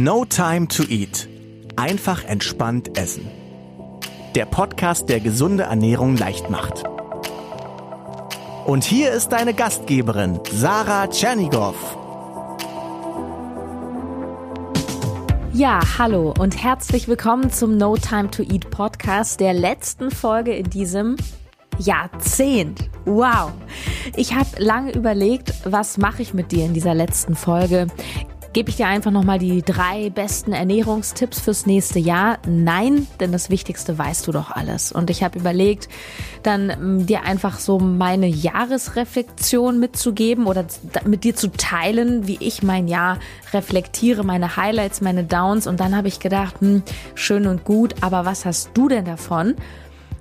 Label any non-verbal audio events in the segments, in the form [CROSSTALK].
No Time to Eat. Einfach entspannt essen. Der Podcast, der gesunde Ernährung leicht macht. Und hier ist deine Gastgeberin, Sarah Tschernigow. Ja, hallo und herzlich willkommen zum No Time to Eat Podcast, der letzten Folge in diesem Jahrzehnt. Wow. Ich habe lange überlegt, was mache ich mit dir in dieser letzten Folge? Gebe ich dir einfach nochmal die drei besten Ernährungstipps fürs nächste Jahr? Nein, denn das Wichtigste weißt du doch alles. Und ich habe überlegt, dann ähm, dir einfach so meine Jahresreflexion mitzugeben oder mit dir zu teilen, wie ich mein Jahr reflektiere, meine Highlights, meine Downs. Und dann habe ich gedacht, hm, schön und gut, aber was hast du denn davon?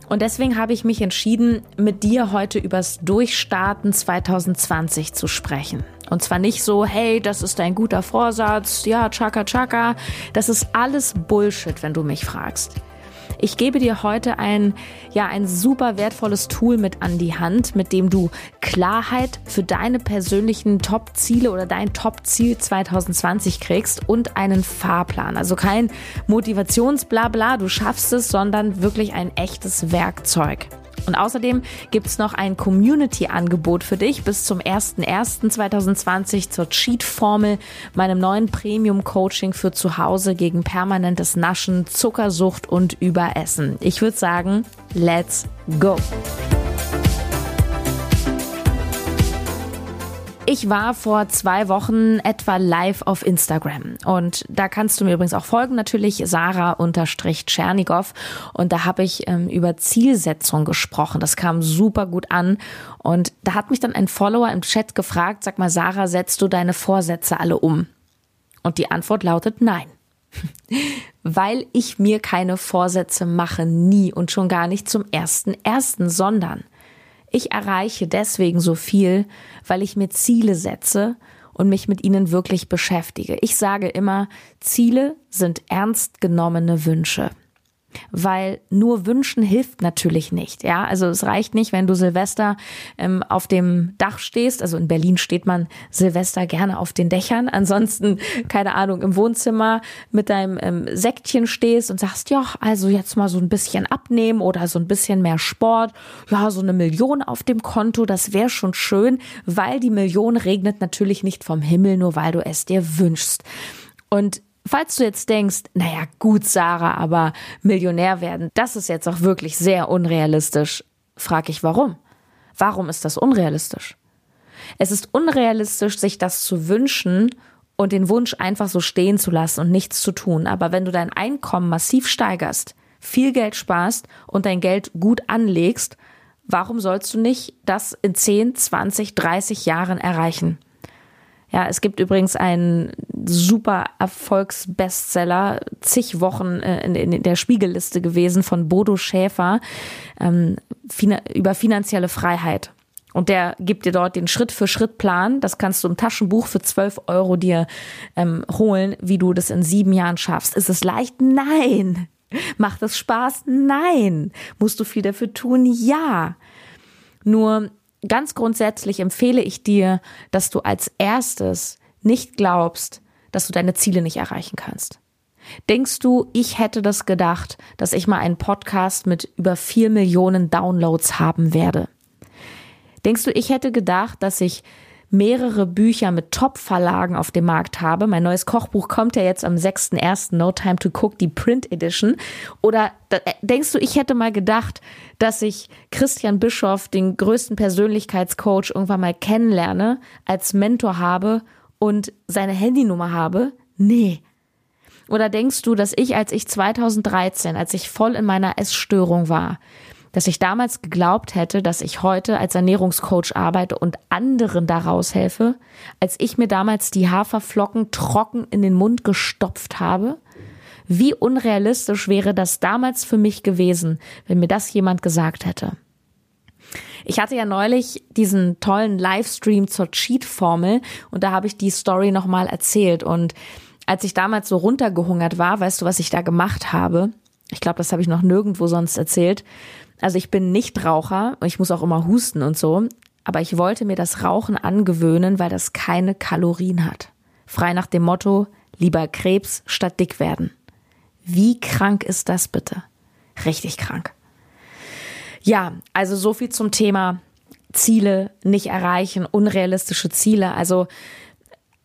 Und deswegen habe ich mich entschieden, mit dir heute übers Durchstarten 2020 zu sprechen. Und zwar nicht so, hey, das ist ein guter Vorsatz, ja, chaka chaka. Das ist alles Bullshit, wenn du mich fragst. Ich gebe dir heute ein, ja, ein super wertvolles Tool mit an die Hand, mit dem du Klarheit für deine persönlichen Top-Ziele oder dein Top-Ziel 2020 kriegst und einen Fahrplan. Also kein Motivationsblabla, du schaffst es, sondern wirklich ein echtes Werkzeug. Und außerdem gibt es noch ein Community-Angebot für dich bis zum 01.01.2020 zur Cheat-Formel, meinem neuen Premium-Coaching für zu Hause gegen permanentes Naschen, Zuckersucht und Überessen. Ich würde sagen, let's go! Ich war vor zwei Wochen etwa live auf Instagram und da kannst du mir übrigens auch folgen, natürlich Sarah-Tschernigow und da habe ich ähm, über Zielsetzung gesprochen. Das kam super gut an und da hat mich dann ein Follower im Chat gefragt, sag mal Sarah, setzt du deine Vorsätze alle um? Und die Antwort lautet nein. [LAUGHS] Weil ich mir keine Vorsätze mache, nie und schon gar nicht zum ersten ersten, sondern ich erreiche deswegen so viel, weil ich mir Ziele setze und mich mit ihnen wirklich beschäftige. Ich sage immer, Ziele sind ernst genommene Wünsche weil nur wünschen hilft natürlich nicht. Ja, also es reicht nicht, wenn du Silvester ähm, auf dem Dach stehst. Also in Berlin steht man Silvester gerne auf den Dächern. [LAUGHS] Ansonsten keine Ahnung im Wohnzimmer mit deinem ähm, Säckchen stehst und sagst, ja, also jetzt mal so ein bisschen abnehmen oder so ein bisschen mehr Sport. Ja, so eine Million auf dem Konto, das wäre schon schön, weil die Million regnet natürlich nicht vom Himmel, nur weil du es dir wünschst. Und Falls du jetzt denkst, naja, gut, Sarah, aber Millionär werden, das ist jetzt auch wirklich sehr unrealistisch, frage ich warum. Warum ist das unrealistisch? Es ist unrealistisch, sich das zu wünschen und den Wunsch einfach so stehen zu lassen und nichts zu tun. Aber wenn du dein Einkommen massiv steigerst, viel Geld sparst und dein Geld gut anlegst, warum sollst du nicht das in 10, 20, 30 Jahren erreichen? Ja, es gibt übrigens einen super Erfolgsbestseller, zig Wochen äh, in, in, der Spiegelliste gewesen von Bodo Schäfer ähm, über finanzielle Freiheit. Und der gibt dir dort den Schritt-für-Schritt-Plan. Das kannst du im Taschenbuch für 12 Euro dir ähm, holen, wie du das in sieben Jahren schaffst. Ist es leicht? Nein. Macht es Spaß? Nein. Musst du viel dafür tun? Ja. Nur ganz grundsätzlich empfehle ich dir, dass du als erstes nicht glaubst, dass du deine Ziele nicht erreichen kannst. Denkst du, ich hätte das gedacht, dass ich mal einen Podcast mit über vier Millionen Downloads haben werde? Denkst du, ich hätte gedacht, dass ich mehrere Bücher mit Top-Verlagen auf dem Markt habe. Mein neues Kochbuch kommt ja jetzt am 6.1. No Time to Cook, die Print Edition. Oder äh, denkst du, ich hätte mal gedacht, dass ich Christian Bischoff, den größten Persönlichkeitscoach, irgendwann mal kennenlerne, als Mentor habe und seine Handynummer habe? Nee. Oder denkst du, dass ich, als ich 2013, als ich voll in meiner Essstörung war, dass ich damals geglaubt hätte, dass ich heute als Ernährungscoach arbeite und anderen daraus helfe, als ich mir damals die Haferflocken trocken in den Mund gestopft habe? Wie unrealistisch wäre das damals für mich gewesen, wenn mir das jemand gesagt hätte? Ich hatte ja neulich diesen tollen Livestream zur Cheat-Formel und da habe ich die Story nochmal erzählt und als ich damals so runtergehungert war, weißt du, was ich da gemacht habe? Ich glaube, das habe ich noch nirgendwo sonst erzählt. Also ich bin nicht Raucher und ich muss auch immer husten und so, aber ich wollte mir das Rauchen angewöhnen, weil das keine Kalorien hat. Frei nach dem Motto, Lieber Krebs statt dick werden. Wie krank ist das bitte? Richtig krank. Ja, also so viel zum Thema Ziele nicht erreichen, unrealistische Ziele. Also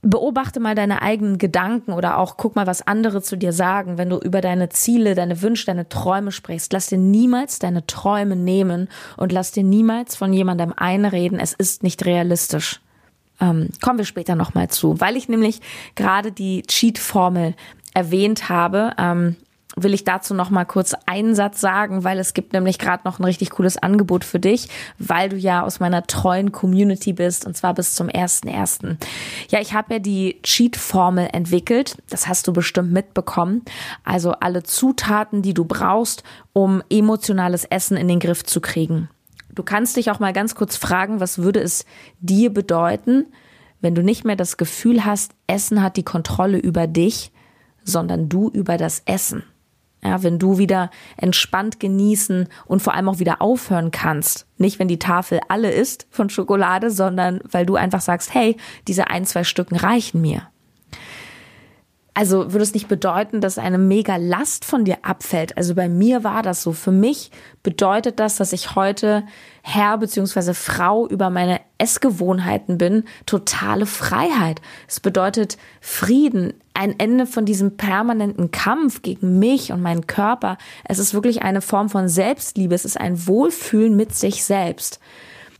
beobachte mal deine eigenen Gedanken oder auch guck mal, was andere zu dir sagen. Wenn du über deine Ziele, deine Wünsche, deine Träume sprichst, lass dir niemals deine Träume nehmen und lass dir niemals von jemandem einreden, es ist nicht realistisch. Ähm, kommen wir später nochmal zu, weil ich nämlich gerade die Cheat-Formel erwähnt habe. Ähm, will ich dazu noch mal kurz einen Satz sagen, weil es gibt nämlich gerade noch ein richtig cooles Angebot für dich, weil du ja aus meiner treuen Community bist und zwar bis zum ersten ersten. Ja, ich habe ja die Cheat Formel entwickelt, das hast du bestimmt mitbekommen. Also alle Zutaten, die du brauchst, um emotionales Essen in den Griff zu kriegen. Du kannst dich auch mal ganz kurz fragen, was würde es dir bedeuten, wenn du nicht mehr das Gefühl hast, Essen hat die Kontrolle über dich, sondern du über das Essen. Ja, wenn du wieder entspannt genießen und vor allem auch wieder aufhören kannst. Nicht, wenn die Tafel alle ist von Schokolade, sondern weil du einfach sagst, hey, diese ein, zwei Stücken reichen mir. Also würde es nicht bedeuten, dass eine mega Last von dir abfällt. Also bei mir war das so. Für mich bedeutet das, dass ich heute Herr bzw. Frau über meine Essgewohnheiten bin. Totale Freiheit. Es bedeutet Frieden, ein Ende von diesem permanenten Kampf gegen mich und meinen Körper. Es ist wirklich eine Form von Selbstliebe. Es ist ein Wohlfühlen mit sich selbst.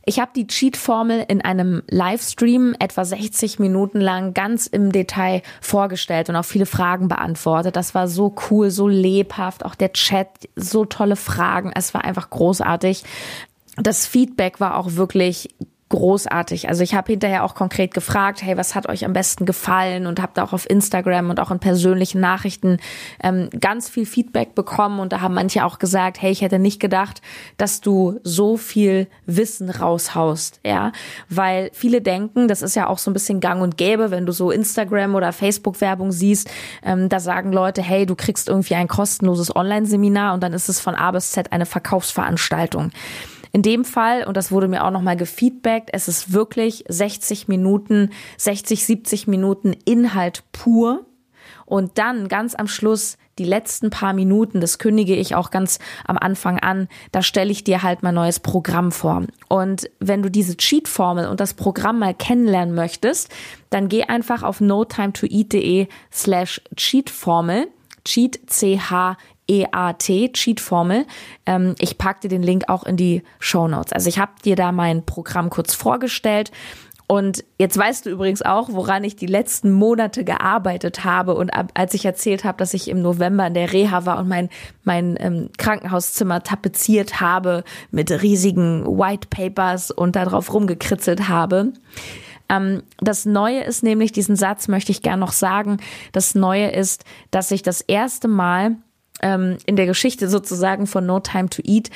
Ich habe die Cheat-Formel in einem Livestream etwa 60 Minuten lang ganz im Detail vorgestellt und auch viele Fragen beantwortet. Das war so cool, so lebhaft, auch der Chat, so tolle Fragen. Es war einfach großartig. Das Feedback war auch wirklich großartig. Also ich habe hinterher auch konkret gefragt, hey, was hat euch am besten gefallen und habe da auch auf Instagram und auch in persönlichen Nachrichten ähm, ganz viel Feedback bekommen und da haben manche auch gesagt, hey, ich hätte nicht gedacht, dass du so viel Wissen raushaust, ja, weil viele denken, das ist ja auch so ein bisschen Gang und Gäbe, wenn du so Instagram oder Facebook Werbung siehst, ähm, da sagen Leute, hey, du kriegst irgendwie ein kostenloses Online-Seminar und dann ist es von A bis Z eine Verkaufsveranstaltung. In dem Fall, und das wurde mir auch nochmal gefeedbackt, es ist wirklich 60 Minuten, 60, 70 Minuten Inhalt pur. Und dann ganz am Schluss die letzten paar Minuten, das kündige ich auch ganz am Anfang an, da stelle ich dir halt mein neues Programm vor. Und wenn du diese Cheat-Formel und das Programm mal kennenlernen möchtest, dann geh einfach auf notimetoeat.de slash Cheat-Formel. Cheat, C-H EAT, Cheat-Formel. Ähm, ich packte den Link auch in die Show Notes. Also ich habe dir da mein Programm kurz vorgestellt. Und jetzt weißt du übrigens auch, woran ich die letzten Monate gearbeitet habe. Und ab, als ich erzählt habe, dass ich im November in der Reha war und mein, mein ähm, Krankenhauszimmer tapeziert habe mit riesigen White Papers und darauf rumgekritzelt habe. Ähm, das Neue ist nämlich, diesen Satz möchte ich gern noch sagen, das Neue ist, dass ich das erste Mal ähm, in der Geschichte sozusagen von No Time to Eat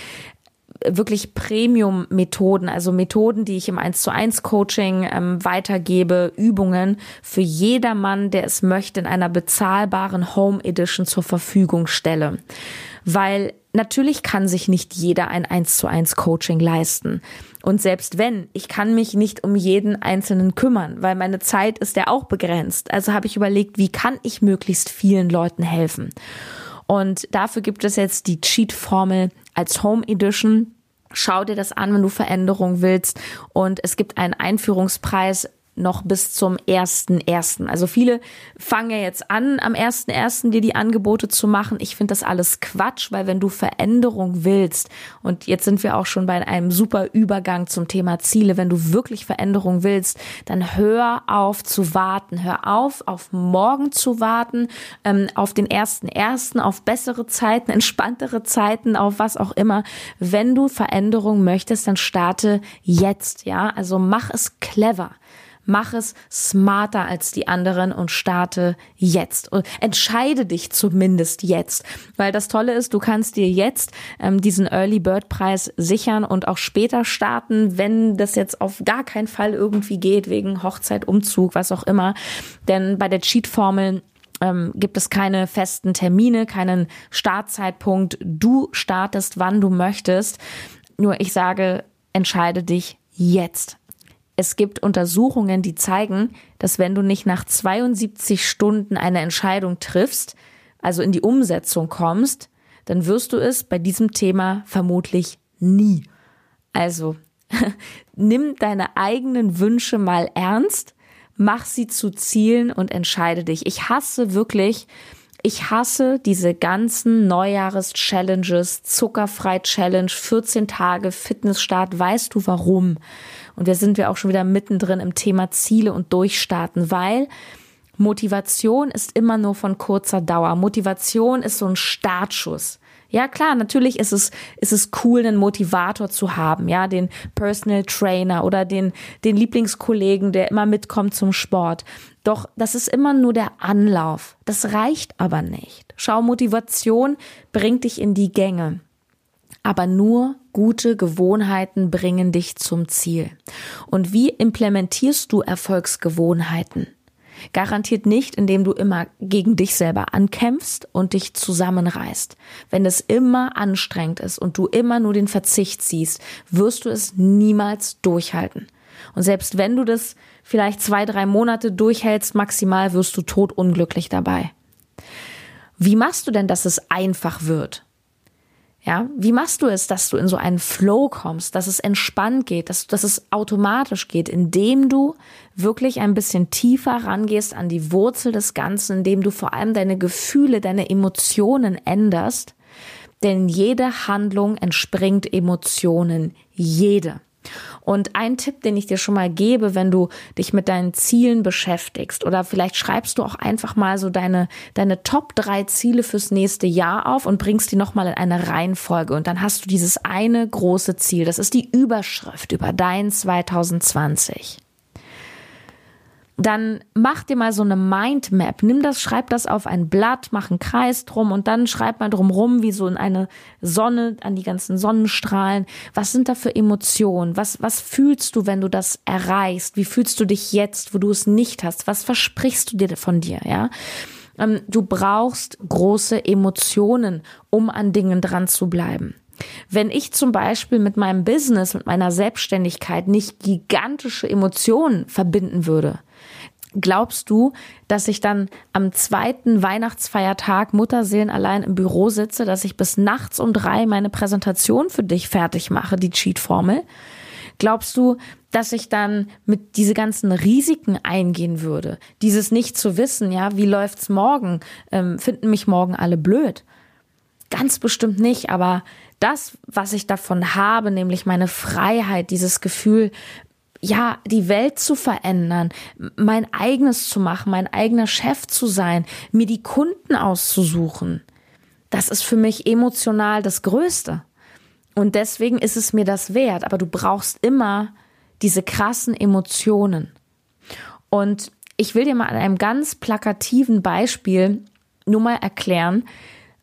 wirklich Premium-Methoden, also Methoden, die ich im 1 zu 1 Coaching ähm, weitergebe, Übungen für jedermann, der es möchte, in einer bezahlbaren Home Edition zur Verfügung stelle. Weil natürlich kann sich nicht jeder ein 1 zu 1 Coaching leisten. Und selbst wenn, ich kann mich nicht um jeden Einzelnen kümmern, weil meine Zeit ist ja auch begrenzt. Also habe ich überlegt, wie kann ich möglichst vielen Leuten helfen? Und dafür gibt es jetzt die Cheat-Formel als Home Edition. Schau dir das an, wenn du Veränderungen willst. Und es gibt einen Einführungspreis noch bis zum ersten ersten. Also viele fangen ja jetzt an, am ersten ersten dir die Angebote zu machen. Ich finde das alles Quatsch, weil wenn du Veränderung willst, und jetzt sind wir auch schon bei einem super Übergang zum Thema Ziele, wenn du wirklich Veränderung willst, dann hör auf zu warten. Hör auf, auf morgen zu warten, ähm, auf den ersten ersten, auf bessere Zeiten, entspanntere Zeiten, auf was auch immer. Wenn du Veränderung möchtest, dann starte jetzt, ja. Also mach es clever. Mach es smarter als die anderen und starte jetzt. Und entscheide dich zumindest jetzt. Weil das Tolle ist, du kannst dir jetzt ähm, diesen Early Bird Preis sichern und auch später starten, wenn das jetzt auf gar keinen Fall irgendwie geht, wegen Hochzeit, Umzug, was auch immer. Denn bei der Cheat-Formel ähm, gibt es keine festen Termine, keinen Startzeitpunkt. Du startest, wann du möchtest. Nur ich sage, entscheide dich jetzt Es gibt Untersuchungen, die zeigen, dass wenn du nicht nach 72 Stunden eine Entscheidung triffst, also in die Umsetzung kommst, dann wirst du es bei diesem Thema vermutlich nie. Also [LAUGHS] nimm deine eigenen Wünsche mal ernst, mach sie zu Zielen und entscheide dich. Ich hasse wirklich, ich hasse diese ganzen Neujahres-Challenges, Zuckerfrei-Challenge, 14 Tage Fitnessstart. Weißt du warum? Und da sind wir auch schon wieder mittendrin im Thema Ziele und Durchstarten, weil Motivation ist immer nur von kurzer Dauer. Motivation ist so ein Startschuss. Ja, klar, natürlich ist es, ist es cool, einen Motivator zu haben, ja, den Personal Trainer oder den, den Lieblingskollegen, der immer mitkommt zum Sport. Doch das ist immer nur der Anlauf. Das reicht aber nicht. Schau, Motivation bringt dich in die Gänge. Aber nur gute Gewohnheiten bringen dich zum Ziel. Und wie implementierst du Erfolgsgewohnheiten? Garantiert nicht, indem du immer gegen dich selber ankämpfst und dich zusammenreißt. Wenn es immer anstrengend ist und du immer nur den Verzicht siehst, wirst du es niemals durchhalten. Und selbst wenn du das vielleicht zwei, drei Monate durchhältst, maximal wirst du totunglücklich dabei. Wie machst du denn, dass es einfach wird? Ja, wie machst du es, dass du in so einen Flow kommst, dass es entspannt geht, dass, dass es automatisch geht, indem du wirklich ein bisschen tiefer rangehst an die Wurzel des Ganzen, indem du vor allem deine Gefühle, deine Emotionen änderst. Denn jede Handlung entspringt Emotionen. Jede. Und ein Tipp, den ich dir schon mal gebe, wenn du dich mit deinen Zielen beschäftigst oder vielleicht schreibst du auch einfach mal so deine, deine Top drei Ziele fürs nächste Jahr auf und bringst die nochmal in eine Reihenfolge und dann hast du dieses eine große Ziel. Das ist die Überschrift über dein 2020 dann mach dir mal so eine Mindmap. Nimm das, schreib das auf ein Blatt, mach einen Kreis drum und dann schreib mal drum rum, wie so in eine Sonne, an die ganzen Sonnenstrahlen. Was sind da für Emotionen? Was, was fühlst du, wenn du das erreichst? Wie fühlst du dich jetzt, wo du es nicht hast? Was versprichst du dir von dir, ja? Ähm, du brauchst große Emotionen, um an Dingen dran zu bleiben. Wenn ich zum Beispiel mit meinem Business, mit meiner Selbstständigkeit nicht gigantische Emotionen verbinden würde, Glaubst du, dass ich dann am zweiten Weihnachtsfeiertag Mutterseelen allein im Büro sitze, dass ich bis nachts um drei meine Präsentation für dich fertig mache, die Cheat-Formel? Glaubst du, dass ich dann mit diese ganzen Risiken eingehen würde? Dieses nicht zu wissen, ja, wie läuft's morgen? Ähm, finden mich morgen alle blöd? Ganz bestimmt nicht, aber das, was ich davon habe, nämlich meine Freiheit, dieses Gefühl, ja, die Welt zu verändern, mein eigenes zu machen, mein eigener Chef zu sein, mir die Kunden auszusuchen. Das ist für mich emotional das Größte. Und deswegen ist es mir das wert. Aber du brauchst immer diese krassen Emotionen. Und ich will dir mal an einem ganz plakativen Beispiel nur mal erklären,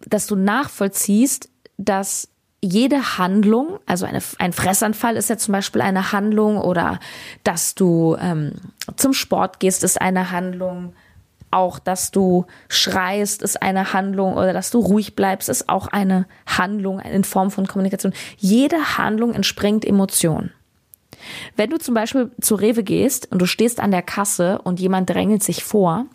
dass du nachvollziehst, dass jede Handlung, also eine, ein Fressanfall ist ja zum Beispiel eine Handlung oder dass du ähm, zum Sport gehst, ist eine Handlung. Auch, dass du schreist, ist eine Handlung oder dass du ruhig bleibst, ist auch eine Handlung in Form von Kommunikation. Jede Handlung entspringt Emotion. Wenn du zum Beispiel zu Rewe gehst und du stehst an der Kasse und jemand drängelt sich vor,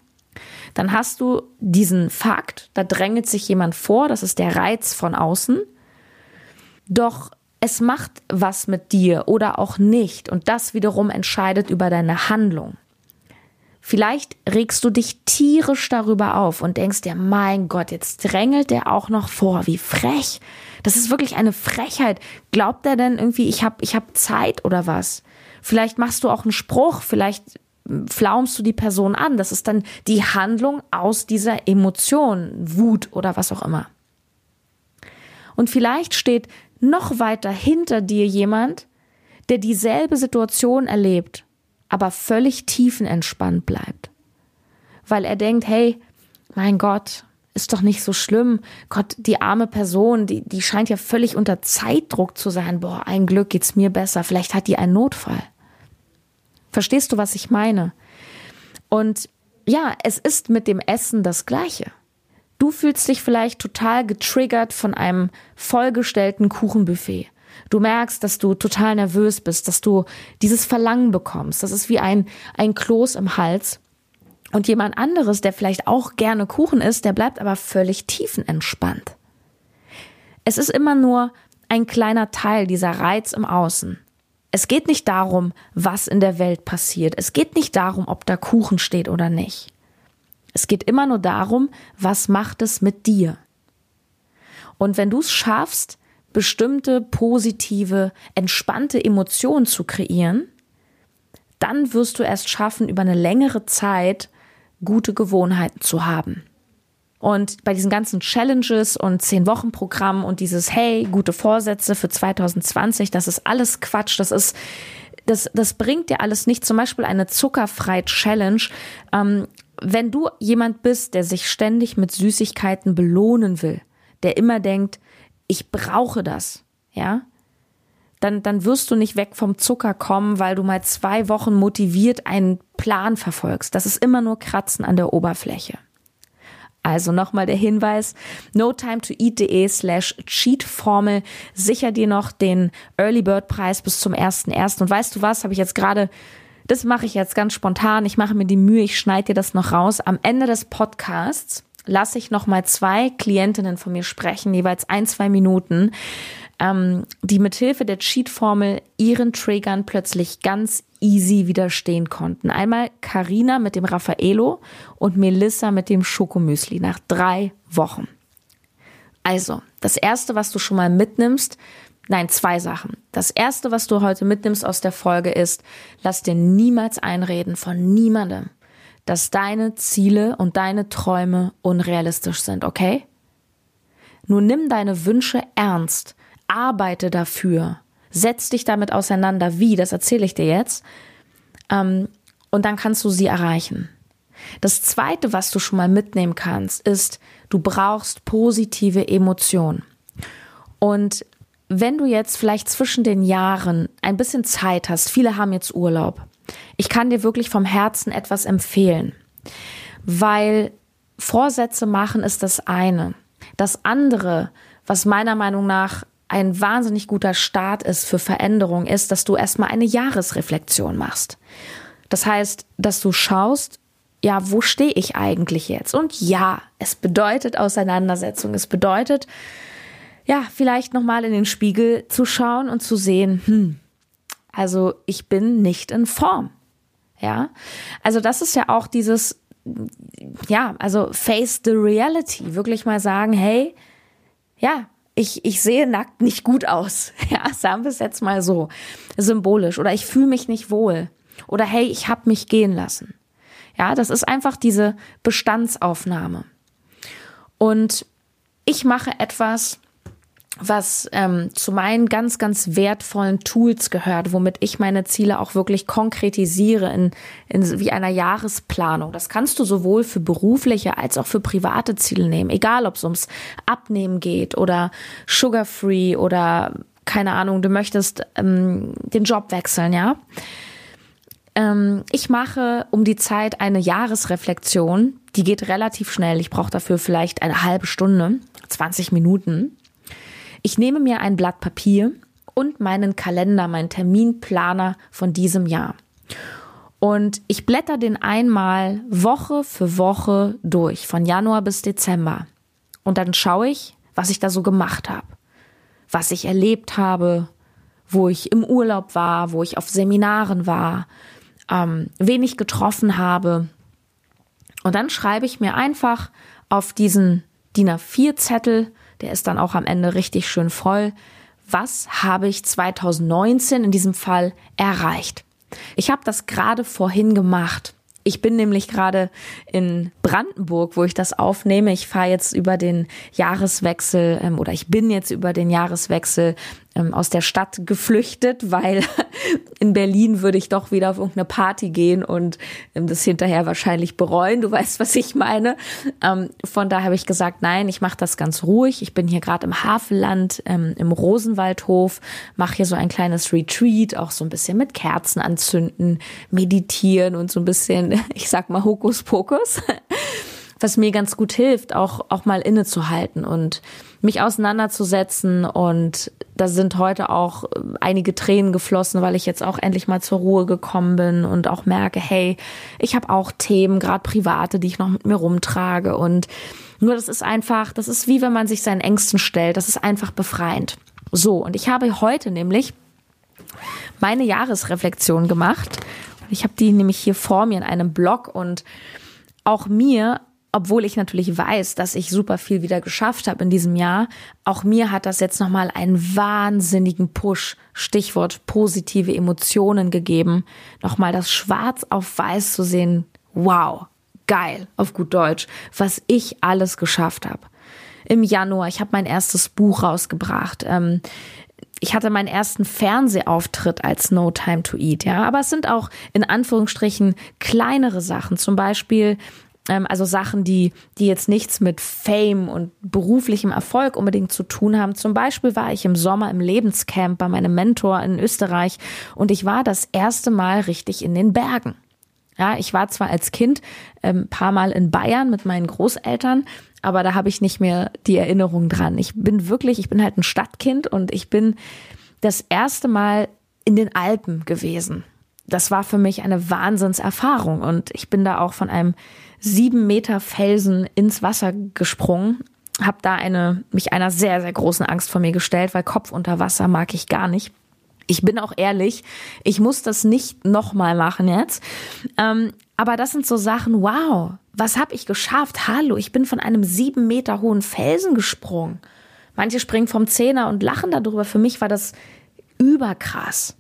dann hast du diesen Fakt, da drängelt sich jemand vor, das ist der Reiz von außen. Doch es macht was mit dir oder auch nicht und das wiederum entscheidet über deine Handlung. Vielleicht regst du dich tierisch darüber auf und denkst dir, mein Gott, jetzt drängelt der auch noch vor, wie frech. Das ist wirklich eine Frechheit. Glaubt er denn irgendwie, ich habe ich hab Zeit oder was? Vielleicht machst du auch einen Spruch, vielleicht flaumst du die Person an. Das ist dann die Handlung aus dieser Emotion, Wut oder was auch immer. Und vielleicht steht noch weiter hinter dir jemand, der dieselbe Situation erlebt, aber völlig tiefenentspannt bleibt. Weil er denkt, hey, mein Gott, ist doch nicht so schlimm. Gott, die arme Person, die, die scheint ja völlig unter Zeitdruck zu sein. Boah, ein Glück geht's mir besser. Vielleicht hat die einen Notfall. Verstehst du, was ich meine? Und ja, es ist mit dem Essen das Gleiche. Du fühlst dich vielleicht total getriggert von einem vollgestellten Kuchenbuffet. Du merkst, dass du total nervös bist, dass du dieses Verlangen bekommst. Das ist wie ein, ein Kloß im Hals. Und jemand anderes, der vielleicht auch gerne Kuchen isst, der bleibt aber völlig tiefenentspannt. Es ist immer nur ein kleiner Teil dieser Reiz im Außen. Es geht nicht darum, was in der Welt passiert. Es geht nicht darum, ob da Kuchen steht oder nicht. Es geht immer nur darum, was macht es mit dir. Und wenn du es schaffst, bestimmte positive, entspannte Emotionen zu kreieren, dann wirst du erst schaffen, über eine längere Zeit gute Gewohnheiten zu haben. Und bei diesen ganzen Challenges und zehn Wochen Programm und dieses Hey, gute Vorsätze für 2020, das ist alles Quatsch. Das ist das, das bringt dir alles nicht. Zum Beispiel eine zuckerfrei Challenge. Ähm, wenn du jemand bist, der sich ständig mit Süßigkeiten belohnen will, der immer denkt, ich brauche das, ja, dann, dann wirst du nicht weg vom Zucker kommen, weil du mal zwei Wochen motiviert einen Plan verfolgst. Das ist immer nur Kratzen an der Oberfläche. Also nochmal der Hinweis, notimetoeat.de slash cheatformel sicher dir noch den Early Bird Preis bis zum 1.1. Und weißt du was, habe ich jetzt gerade, das mache ich jetzt ganz spontan, ich mache mir die Mühe, ich schneide dir das noch raus. Am Ende des Podcasts lasse ich nochmal zwei Klientinnen von mir sprechen, jeweils ein, zwei Minuten, ähm, die mithilfe der Cheat-Formel ihren Triggern plötzlich ganz easy widerstehen konnten. Einmal Karina mit dem Raffaello und Melissa mit dem Schokomüsli nach drei Wochen. Also, das erste, was du schon mal mitnimmst, nein, zwei Sachen. Das erste, was du heute mitnimmst aus der Folge ist, lass dir niemals einreden von niemandem, dass deine Ziele und deine Träume unrealistisch sind, okay? Nur nimm deine Wünsche ernst, arbeite dafür setz dich damit auseinander. Wie, das erzähle ich dir jetzt. Ähm, und dann kannst du sie erreichen. Das zweite, was du schon mal mitnehmen kannst, ist, du brauchst positive Emotionen. Und wenn du jetzt vielleicht zwischen den Jahren ein bisschen Zeit hast, viele haben jetzt Urlaub, ich kann dir wirklich vom Herzen etwas empfehlen, weil Vorsätze machen ist das eine. Das andere, was meiner Meinung nach ein wahnsinnig guter Start ist für Veränderung, ist, dass du erstmal eine Jahresreflexion machst. Das heißt, dass du schaust, ja, wo stehe ich eigentlich jetzt? Und ja, es bedeutet Auseinandersetzung. Es bedeutet, ja, vielleicht nochmal in den Spiegel zu schauen und zu sehen, hm, also ich bin nicht in Form. Ja, also das ist ja auch dieses, ja, also face the reality, wirklich mal sagen, hey, ja, ich, ich sehe nackt nicht gut aus. [LAUGHS] Ja, sagen wir es jetzt mal so symbolisch. Oder ich fühle mich nicht wohl. Oder hey, ich habe mich gehen lassen. Ja, das ist einfach diese Bestandsaufnahme. Und ich mache etwas, was ähm, zu meinen ganz, ganz wertvollen Tools gehört, womit ich meine Ziele auch wirklich konkretisiere in, in wie einer Jahresplanung. Das kannst du sowohl für berufliche als auch für private Ziele nehmen, egal ob es ums Abnehmen geht oder Sugar-Free oder keine Ahnung, du möchtest ähm, den Job wechseln, ja. Ähm, ich mache um die Zeit eine Jahresreflexion, die geht relativ schnell. Ich brauche dafür vielleicht eine halbe Stunde, 20 Minuten. Ich nehme mir ein Blatt Papier und meinen Kalender, meinen Terminplaner von diesem Jahr. Und ich blätter den einmal Woche für Woche durch, von Januar bis Dezember. Und dann schaue ich, was ich da so gemacht habe, was ich erlebt habe, wo ich im Urlaub war, wo ich auf Seminaren war, ähm, wen ich getroffen habe. Und dann schreibe ich mir einfach auf diesen DIN A4-Zettel der ist dann auch am Ende richtig schön voll. Was habe ich 2019 in diesem Fall erreicht? Ich habe das gerade vorhin gemacht. Ich bin nämlich gerade in Brandenburg, wo ich das aufnehme. Ich fahre jetzt über den Jahreswechsel ähm, oder ich bin jetzt über den Jahreswechsel ähm, aus der Stadt geflüchtet, weil [LAUGHS] in Berlin würde ich doch wieder auf irgendeine Party gehen und ähm, das hinterher wahrscheinlich bereuen. Du weißt, was ich meine. Ähm, von daher habe ich gesagt, nein, ich mache das ganz ruhig. Ich bin hier gerade im Havelland, ähm, im Rosenwaldhof, mache hier so ein kleines Retreat, auch so ein bisschen mit Kerzen anzünden, meditieren und so ein bisschen, [LAUGHS] ich sag mal, Hokuspokus. Was mir ganz gut hilft, auch, auch mal innezuhalten und mich auseinanderzusetzen. Und da sind heute auch einige Tränen geflossen, weil ich jetzt auch endlich mal zur Ruhe gekommen bin und auch merke, hey, ich habe auch Themen, gerade private, die ich noch mit mir rumtrage. Und nur das ist einfach, das ist wie wenn man sich seinen Ängsten stellt. Das ist einfach befreiend. So, und ich habe heute nämlich meine Jahresreflexion gemacht. Ich habe die nämlich hier vor mir in einem Blog und auch mir, obwohl ich natürlich weiß, dass ich super viel wieder geschafft habe in diesem Jahr, auch mir hat das jetzt nochmal einen wahnsinnigen Push, Stichwort positive Emotionen gegeben, nochmal das Schwarz auf Weiß zu sehen. Wow, geil, auf gut Deutsch, was ich alles geschafft habe. Im Januar, ich habe mein erstes Buch rausgebracht. Ähm, ich hatte meinen ersten Fernsehauftritt als No Time to Eat, ja. Aber es sind auch in Anführungsstrichen kleinere Sachen. Zum Beispiel, also Sachen, die, die jetzt nichts mit Fame und beruflichem Erfolg unbedingt zu tun haben. Zum Beispiel war ich im Sommer im Lebenscamp bei meinem Mentor in Österreich und ich war das erste Mal richtig in den Bergen. Ja, ich war zwar als Kind ein ähm, paar Mal in Bayern mit meinen Großeltern, aber da habe ich nicht mehr die Erinnerung dran. Ich bin wirklich, ich bin halt ein Stadtkind und ich bin das erste Mal in den Alpen gewesen. Das war für mich eine Wahnsinnserfahrung und ich bin da auch von einem sieben Meter Felsen ins Wasser gesprungen, habe da eine mich einer sehr sehr großen Angst vor mir gestellt, weil Kopf unter Wasser mag ich gar nicht. Ich bin auch ehrlich, ich muss das nicht nochmal machen jetzt. Ähm, aber das sind so Sachen, wow, was habe ich geschafft? Hallo, ich bin von einem sieben Meter hohen Felsen gesprungen. Manche springen vom Zehner und lachen darüber. Für mich war das überkrass.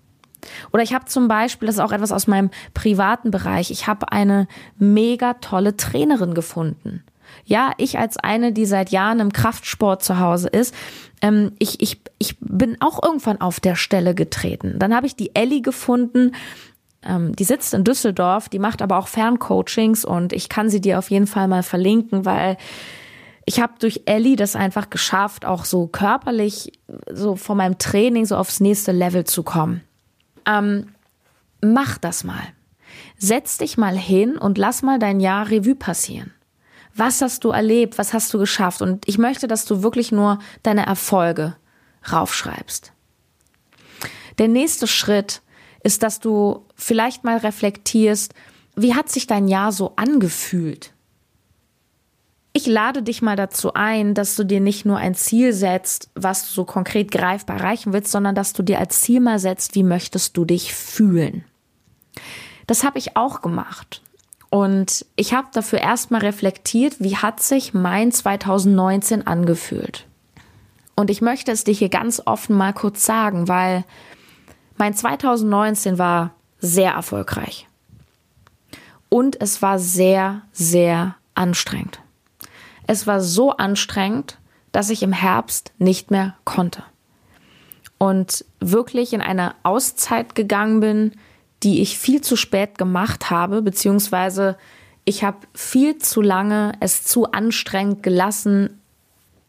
Oder ich habe zum Beispiel, das ist auch etwas aus meinem privaten Bereich, ich habe eine mega tolle Trainerin gefunden. Ja, ich als eine, die seit Jahren im Kraftsport zu Hause ist, ähm, ich, ich, ich bin auch irgendwann auf der Stelle getreten. Dann habe ich die Ellie gefunden, ähm, die sitzt in Düsseldorf, die macht aber auch Ferncoachings und ich kann sie dir auf jeden Fall mal verlinken, weil ich habe durch Ellie das einfach geschafft, auch so körperlich, so von meinem Training so aufs nächste Level zu kommen. Ähm, mach das mal. Setz dich mal hin und lass mal dein Jahr Revue passieren. Was hast du erlebt? Was hast du geschafft? Und ich möchte, dass du wirklich nur deine Erfolge raufschreibst. Der nächste Schritt ist, dass du vielleicht mal reflektierst, wie hat sich dein Jahr so angefühlt? Ich lade dich mal dazu ein, dass du dir nicht nur ein Ziel setzt, was du so konkret greifbar erreichen willst, sondern dass du dir als Ziel mal setzt, wie möchtest du dich fühlen. Das habe ich auch gemacht. Und ich habe dafür erstmal reflektiert, wie hat sich mein 2019 angefühlt. Und ich möchte es dir hier ganz offen mal kurz sagen, weil mein 2019 war sehr erfolgreich. Und es war sehr, sehr anstrengend. Es war so anstrengend, dass ich im Herbst nicht mehr konnte. Und wirklich in eine Auszeit gegangen bin, die ich viel zu spät gemacht habe, beziehungsweise ich habe viel zu lange es zu anstrengend gelassen,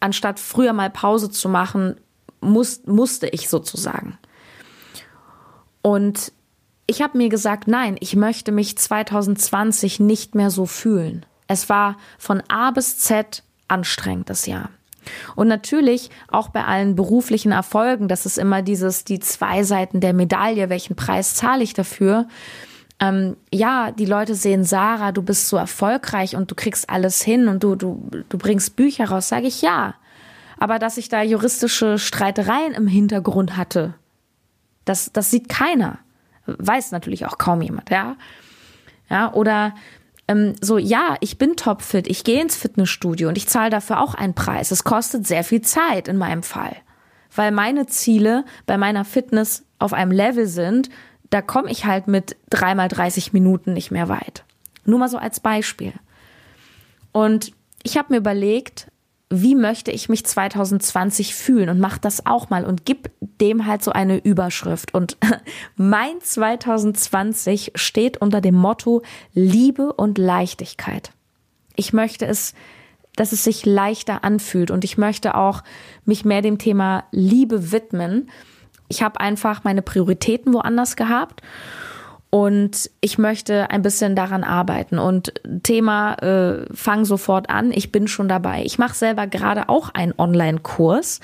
anstatt früher mal Pause zu machen, muss, musste ich sozusagen. Und ich habe mir gesagt, nein, ich möchte mich 2020 nicht mehr so fühlen. Es war von A bis Z anstrengend das Jahr. Und natürlich auch bei allen beruflichen Erfolgen, das ist immer dieses, die zwei Seiten der Medaille, welchen Preis zahle ich dafür? Ähm, ja, die Leute sehen, Sarah, du bist so erfolgreich und du kriegst alles hin und du, du, du bringst Bücher raus, sage ich ja. Aber dass ich da juristische Streitereien im Hintergrund hatte, das, das sieht keiner. Weiß natürlich auch kaum jemand, ja. Ja, oder ähm, so, ja, ich bin topfit, ich gehe ins Fitnessstudio und ich zahle dafür auch einen Preis. Es kostet sehr viel Zeit in meinem Fall. Weil meine Ziele bei meiner Fitness auf einem Level sind, da komme ich halt mit dreimal 30 Minuten nicht mehr weit. Nur mal so als Beispiel. Und ich habe mir überlegt, wie möchte ich mich 2020 fühlen und mach das auch mal und gib dem halt so eine Überschrift. Und [LAUGHS] mein 2020 steht unter dem Motto Liebe und Leichtigkeit. Ich möchte es, dass es sich leichter anfühlt und ich möchte auch mich mehr dem Thema Liebe widmen. Ich habe einfach meine Prioritäten woanders gehabt Und ich möchte ein bisschen daran arbeiten. Und Thema, äh, fang sofort an, ich bin schon dabei. Ich mache selber gerade auch einen Online-Kurs,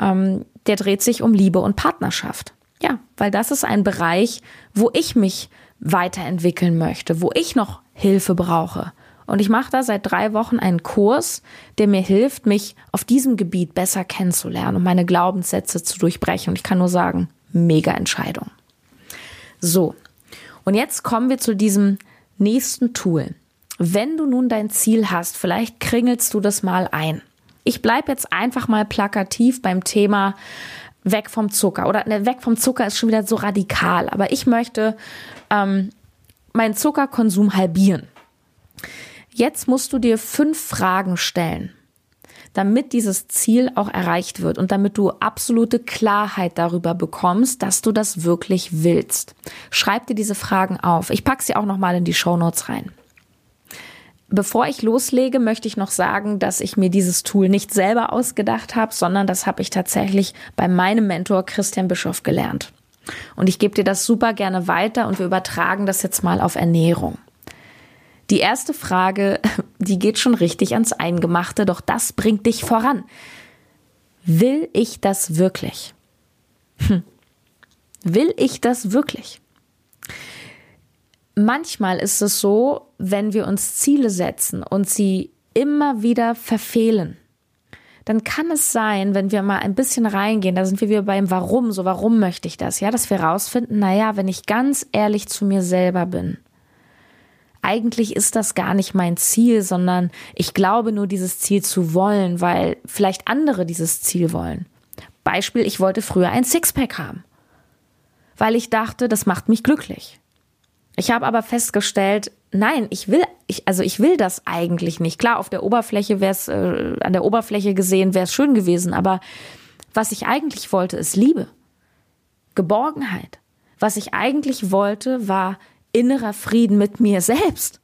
ähm, der dreht sich um Liebe und Partnerschaft. Ja, weil das ist ein Bereich, wo ich mich weiterentwickeln möchte, wo ich noch Hilfe brauche. Und ich mache da seit drei Wochen einen Kurs, der mir hilft, mich auf diesem Gebiet besser kennenzulernen und meine Glaubenssätze zu durchbrechen. Und ich kann nur sagen, mega Entscheidung. So, und jetzt kommen wir zu diesem nächsten Tool. Wenn du nun dein Ziel hast, vielleicht kringelst du das mal ein. Ich bleibe jetzt einfach mal plakativ beim Thema weg vom Zucker. Oder ne, weg vom Zucker ist schon wieder so radikal. Aber ich möchte ähm, meinen Zuckerkonsum halbieren. Jetzt musst du dir fünf Fragen stellen, damit dieses Ziel auch erreicht wird und damit du absolute Klarheit darüber bekommst, dass du das wirklich willst. Schreib dir diese Fragen auf. Ich packe sie auch nochmal in die Show Notes rein. Bevor ich loslege, möchte ich noch sagen, dass ich mir dieses Tool nicht selber ausgedacht habe, sondern das habe ich tatsächlich bei meinem Mentor Christian Bischoff gelernt. Und ich gebe dir das super gerne weiter und wir übertragen das jetzt mal auf Ernährung. Die erste Frage, [LAUGHS] die geht schon richtig ans Eingemachte, doch das bringt dich voran. Will ich das wirklich? Hm. Will ich das wirklich? Manchmal ist es so, wenn wir uns Ziele setzen und sie immer wieder verfehlen, dann kann es sein, wenn wir mal ein bisschen reingehen, da sind wir wieder beim Warum, so warum möchte ich das, ja, dass wir rausfinden, naja, wenn ich ganz ehrlich zu mir selber bin, eigentlich ist das gar nicht mein Ziel, sondern ich glaube nur dieses Ziel zu wollen, weil vielleicht andere dieses Ziel wollen. Beispiel, ich wollte früher ein Sixpack haben, weil ich dachte, das macht mich glücklich. Ich habe aber festgestellt, nein, ich will, ich, also ich will das eigentlich nicht. Klar, auf der Oberfläche wäre es, äh, an der Oberfläche gesehen wäre es schön gewesen, aber was ich eigentlich wollte, ist Liebe, Geborgenheit. Was ich eigentlich wollte, war innerer Frieden mit mir selbst.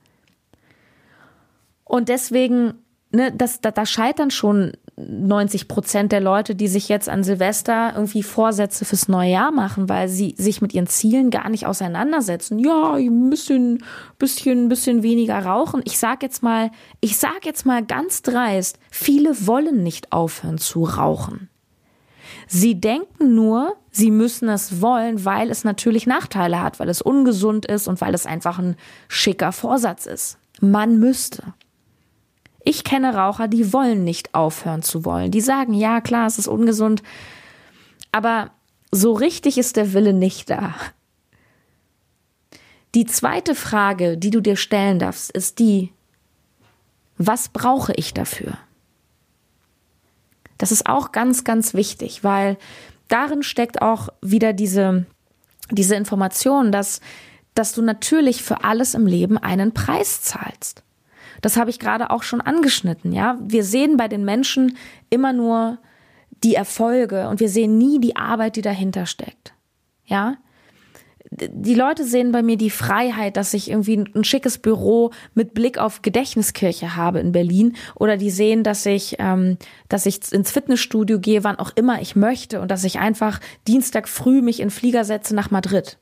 Und deswegen, ne, das, da, da scheitern schon 90 Prozent der Leute, die sich jetzt an Silvester irgendwie Vorsätze fürs neue Jahr machen, weil sie sich mit ihren Zielen gar nicht auseinandersetzen. Ja, ein bisschen, bisschen, bisschen weniger rauchen. Ich sag jetzt mal, ich sag jetzt mal ganz dreist, viele wollen nicht aufhören zu rauchen. Sie denken nur, sie müssen es wollen, weil es natürlich Nachteile hat, weil es ungesund ist und weil es einfach ein schicker Vorsatz ist. Man müsste. Ich kenne Raucher, die wollen nicht aufhören zu wollen. Die sagen, ja, klar, es ist ungesund, aber so richtig ist der Wille nicht da. Die zweite Frage, die du dir stellen darfst, ist die, was brauche ich dafür? Das ist auch ganz, ganz wichtig, weil darin steckt auch wieder diese, diese Information, dass, dass du natürlich für alles im Leben einen Preis zahlst. Das habe ich gerade auch schon angeschnitten, ja. Wir sehen bei den Menschen immer nur die Erfolge und wir sehen nie die Arbeit, die dahinter steckt. Ja. Die Leute sehen bei mir die Freiheit, dass ich irgendwie ein schickes Büro mit Blick auf Gedächtniskirche habe in Berlin, oder die sehen, dass ich, ähm, dass ich ins Fitnessstudio gehe, wann auch immer ich möchte, und dass ich einfach Dienstag früh mich in Flieger setze nach Madrid.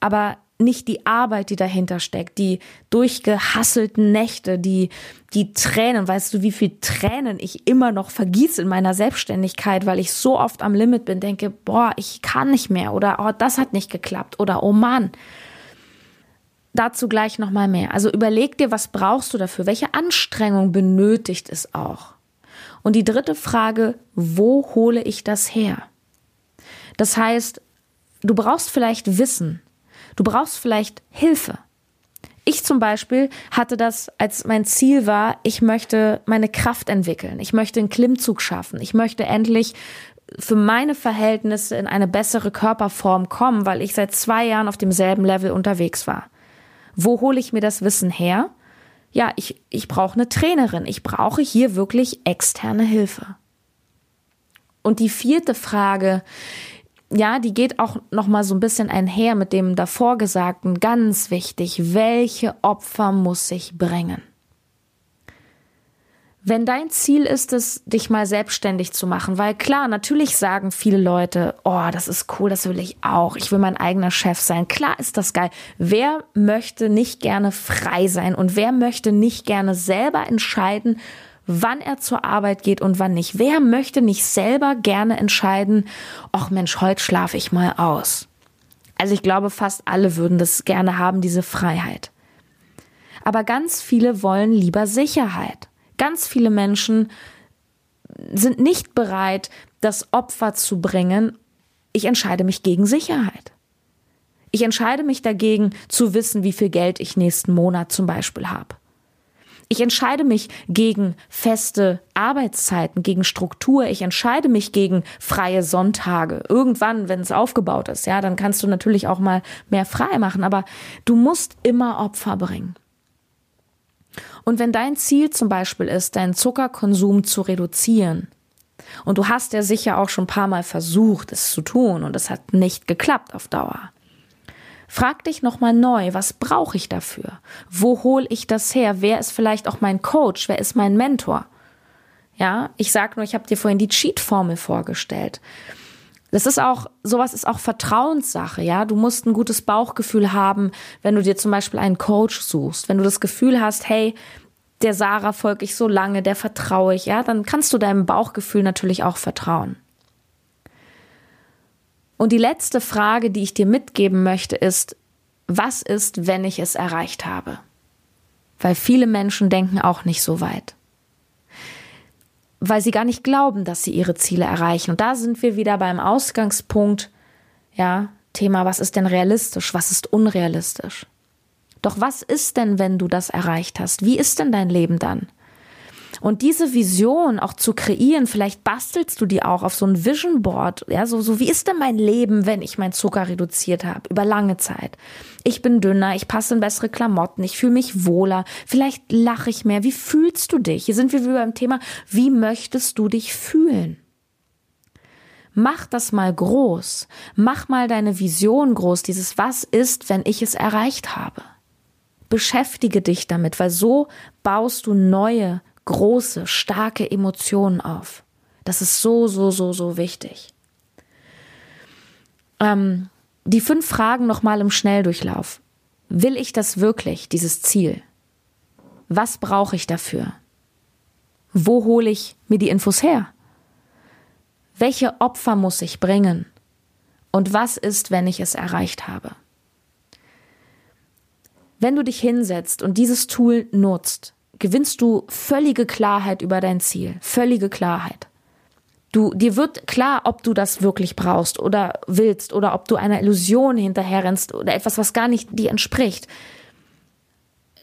Aber nicht die Arbeit, die dahinter steckt, die durchgehasselten Nächte, die, die Tränen, weißt du, wie viel Tränen ich immer noch vergieße in meiner Selbstständigkeit, weil ich so oft am Limit bin, denke, boah, ich kann nicht mehr oder oh, das hat nicht geklappt oder oh Mann. Dazu gleich nochmal mehr. Also überleg dir, was brauchst du dafür? Welche Anstrengung benötigt es auch? Und die dritte Frage, wo hole ich das her? Das heißt, du brauchst vielleicht Wissen, Du brauchst vielleicht Hilfe. Ich zum Beispiel hatte das, als mein Ziel war, ich möchte meine Kraft entwickeln. Ich möchte einen Klimmzug schaffen. Ich möchte endlich für meine Verhältnisse in eine bessere Körperform kommen, weil ich seit zwei Jahren auf demselben Level unterwegs war. Wo hole ich mir das Wissen her? Ja, ich, ich brauche eine Trainerin. Ich brauche hier wirklich externe Hilfe. Und die vierte Frage, ja, die geht auch noch mal so ein bisschen einher mit dem davor gesagten, ganz wichtig, welche Opfer muss ich bringen? Wenn dein Ziel ist es, dich mal selbstständig zu machen, weil klar, natürlich sagen viele Leute, oh, das ist cool, das will ich auch, ich will mein eigener Chef sein. Klar ist das geil. Wer möchte nicht gerne frei sein und wer möchte nicht gerne selber entscheiden, wann er zur Arbeit geht und wann nicht? Wer möchte nicht selber gerne entscheiden, ach Mensch, heute schlafe ich mal aus? Also ich glaube, fast alle würden das gerne haben, diese Freiheit. Aber ganz viele wollen lieber Sicherheit. Ganz viele Menschen sind nicht bereit, das Opfer zu bringen. Ich entscheide mich gegen Sicherheit. Ich entscheide mich dagegen, zu wissen, wie viel Geld ich nächsten Monat zum Beispiel habe. Ich entscheide mich gegen feste Arbeitszeiten, gegen Struktur. Ich entscheide mich gegen freie Sonntage. Irgendwann, wenn es aufgebaut ist, ja, dann kannst du natürlich auch mal mehr frei machen. Aber du musst immer Opfer bringen. Und wenn dein Ziel zum Beispiel ist, deinen Zuckerkonsum zu reduzieren, und du hast ja sicher auch schon ein paar Mal versucht, es zu tun, und es hat nicht geklappt auf Dauer. Frag dich nochmal neu, was brauche ich dafür? Wo hole ich das her? Wer ist vielleicht auch mein Coach? Wer ist mein Mentor? Ja, ich sag nur, ich habe dir vorhin die Cheat-Formel vorgestellt. Das ist auch, sowas ist auch Vertrauenssache, ja. Du musst ein gutes Bauchgefühl haben, wenn du dir zum Beispiel einen Coach suchst. Wenn du das Gefühl hast, hey, der Sarah folge ich so lange, der vertraue ich, ja, dann kannst du deinem Bauchgefühl natürlich auch vertrauen. Und die letzte Frage, die ich dir mitgeben möchte, ist, was ist, wenn ich es erreicht habe? Weil viele Menschen denken auch nicht so weit weil sie gar nicht glauben, dass sie ihre Ziele erreichen. Und da sind wir wieder beim Ausgangspunkt, ja, Thema, was ist denn realistisch, was ist unrealistisch? Doch was ist denn, wenn du das erreicht hast? Wie ist denn dein Leben dann? Und diese Vision auch zu kreieren, vielleicht bastelst du die auch auf so ein Vision Board, ja, so, so wie ist denn mein Leben, wenn ich meinen Zucker reduziert habe, über lange Zeit. Ich bin dünner, ich passe in bessere Klamotten, ich fühle mich wohler, vielleicht lache ich mehr. Wie fühlst du dich? Hier sind wir wieder beim Thema, wie möchtest du dich fühlen? Mach das mal groß. Mach mal deine Vision groß, dieses Was ist, wenn ich es erreicht habe. Beschäftige dich damit, weil so baust du neue große, starke Emotionen auf. Das ist so, so, so, so wichtig. Ähm, die fünf Fragen nochmal im Schnelldurchlauf. Will ich das wirklich, dieses Ziel? Was brauche ich dafür? Wo hole ich mir die Infos her? Welche Opfer muss ich bringen? Und was ist, wenn ich es erreicht habe? Wenn du dich hinsetzt und dieses Tool nutzt, gewinnst du völlige Klarheit über dein Ziel, völlige Klarheit. Du, dir wird klar, ob du das wirklich brauchst oder willst oder ob du einer Illusion hinterherrennst oder etwas, was gar nicht dir entspricht.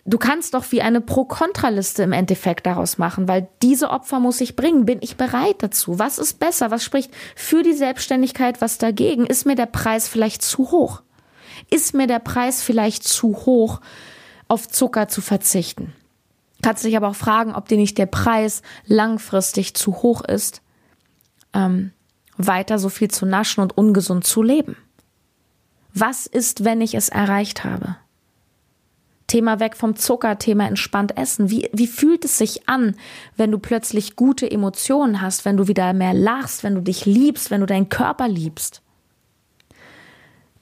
Du kannst doch wie eine Pro-Kontra-Liste im Endeffekt daraus machen, weil diese Opfer muss ich bringen. Bin ich bereit dazu? Was ist besser? Was spricht für die Selbstständigkeit? Was dagegen? Ist mir der Preis vielleicht zu hoch? Ist mir der Preis vielleicht zu hoch, auf Zucker zu verzichten? Kannst dich aber auch fragen, ob dir nicht der Preis langfristig zu hoch ist, ähm, weiter so viel zu naschen und ungesund zu leben. Was ist, wenn ich es erreicht habe? Thema weg vom Zucker, Thema entspannt essen. Wie, wie fühlt es sich an, wenn du plötzlich gute Emotionen hast, wenn du wieder mehr lachst, wenn du dich liebst, wenn du deinen Körper liebst?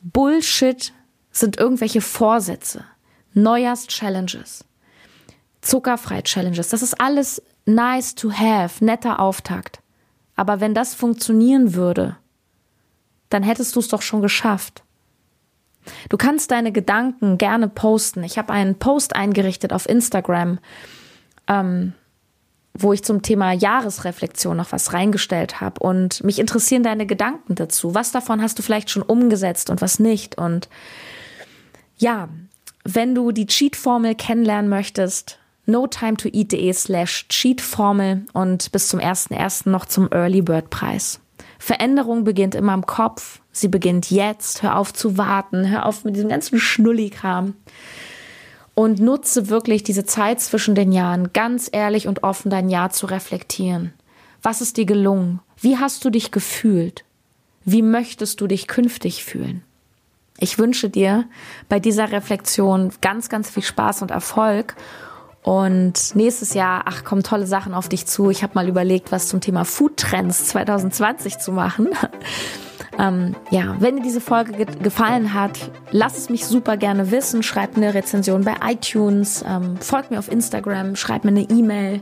Bullshit sind irgendwelche Vorsätze, Neujahrs-Challenges. Zuckerfrei-Challenges. Das ist alles nice to have, netter Auftakt. Aber wenn das funktionieren würde, dann hättest du es doch schon geschafft. Du kannst deine Gedanken gerne posten. Ich habe einen Post eingerichtet auf Instagram, ähm, wo ich zum Thema Jahresreflexion noch was reingestellt habe. Und mich interessieren deine Gedanken dazu. Was davon hast du vielleicht schon umgesetzt und was nicht? Und ja, wenn du die Cheat-Formel kennenlernen möchtest, notimetoeat.de slash cheatformel und bis zum 1.1. noch zum Early Bird Preis. Veränderung beginnt immer im Kopf. Sie beginnt jetzt. Hör auf zu warten. Hör auf mit diesem ganzen Schnullikram. Und nutze wirklich diese Zeit zwischen den Jahren, ganz ehrlich und offen dein Jahr zu reflektieren. Was ist dir gelungen? Wie hast du dich gefühlt? Wie möchtest du dich künftig fühlen? Ich wünsche dir bei dieser Reflexion ganz, ganz viel Spaß und Erfolg Und nächstes Jahr, ach, kommen tolle Sachen auf dich zu. Ich habe mal überlegt, was zum Thema Food Trends 2020 zu machen. [LAUGHS] ähm, ja, wenn dir diese Folge ge gefallen hat, lass es mich super gerne wissen. Schreib eine Rezension bei iTunes, ähm, folg mir auf Instagram, schreib mir eine E-Mail.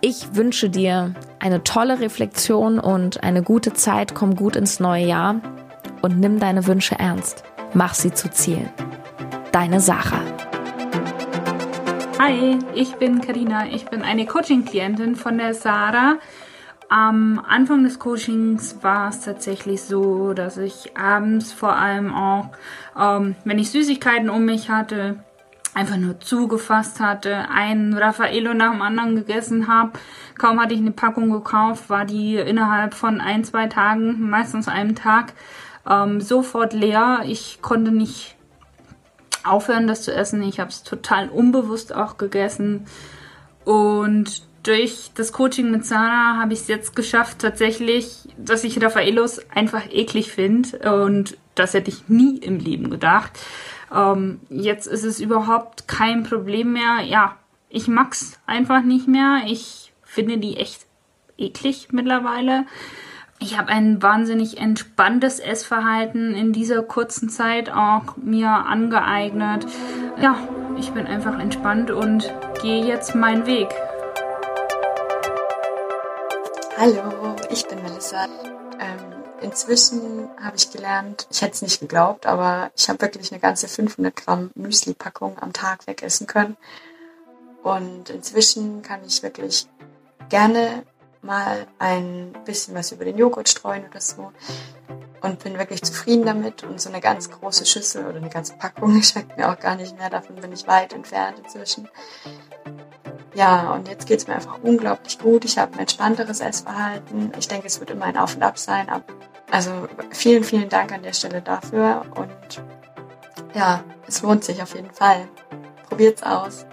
Ich wünsche dir eine tolle Reflexion und eine gute Zeit. Komm gut ins neue Jahr und nimm deine Wünsche ernst. Mach sie zu Zielen. Deine Sarah. Hi, ich bin Karina. Ich bin eine Coaching-Klientin von der Sarah. Am Anfang des Coachings war es tatsächlich so, dass ich abends vor allem auch, ähm, wenn ich Süßigkeiten um mich hatte, einfach nur zugefasst hatte, ein Raffaello nach dem anderen gegessen habe. Kaum hatte ich eine Packung gekauft, war die innerhalb von ein, zwei Tagen, meistens einem Tag, ähm, sofort leer. Ich konnte nicht aufhören, das zu essen. Ich habe es total unbewusst auch gegessen. Und durch das Coaching mit Sana habe ich es jetzt geschafft, tatsächlich, dass ich Raffaelos einfach eklig finde. Und das hätte ich nie im Leben gedacht. Ähm, jetzt ist es überhaupt kein Problem mehr. Ja, ich mag's einfach nicht mehr. Ich finde die echt eklig mittlerweile. Ich habe ein wahnsinnig entspanntes Essverhalten in dieser kurzen Zeit auch mir angeeignet. Ja, ich bin einfach entspannt und gehe jetzt meinen Weg. Hallo, ich bin Melissa. Ähm, inzwischen habe ich gelernt, ich hätte es nicht geglaubt, aber ich habe wirklich eine ganze 500 Gramm Müsli-Packung am Tag wegessen können. Und inzwischen kann ich wirklich gerne mal ein bisschen was über den Joghurt streuen oder so. Und bin wirklich zufrieden damit. Und so eine ganz große Schüssel oder eine ganze Packung [LAUGHS] schmeckt mir auch gar nicht mehr. Davon bin ich weit entfernt inzwischen. Ja, und jetzt geht es mir einfach unglaublich gut. Ich habe ein entspannteres Essverhalten. Ich denke, es wird immer ein Auf und Ab sein. Also vielen, vielen Dank an der Stelle dafür. Und ja, es lohnt sich auf jeden Fall. Probiert's aus.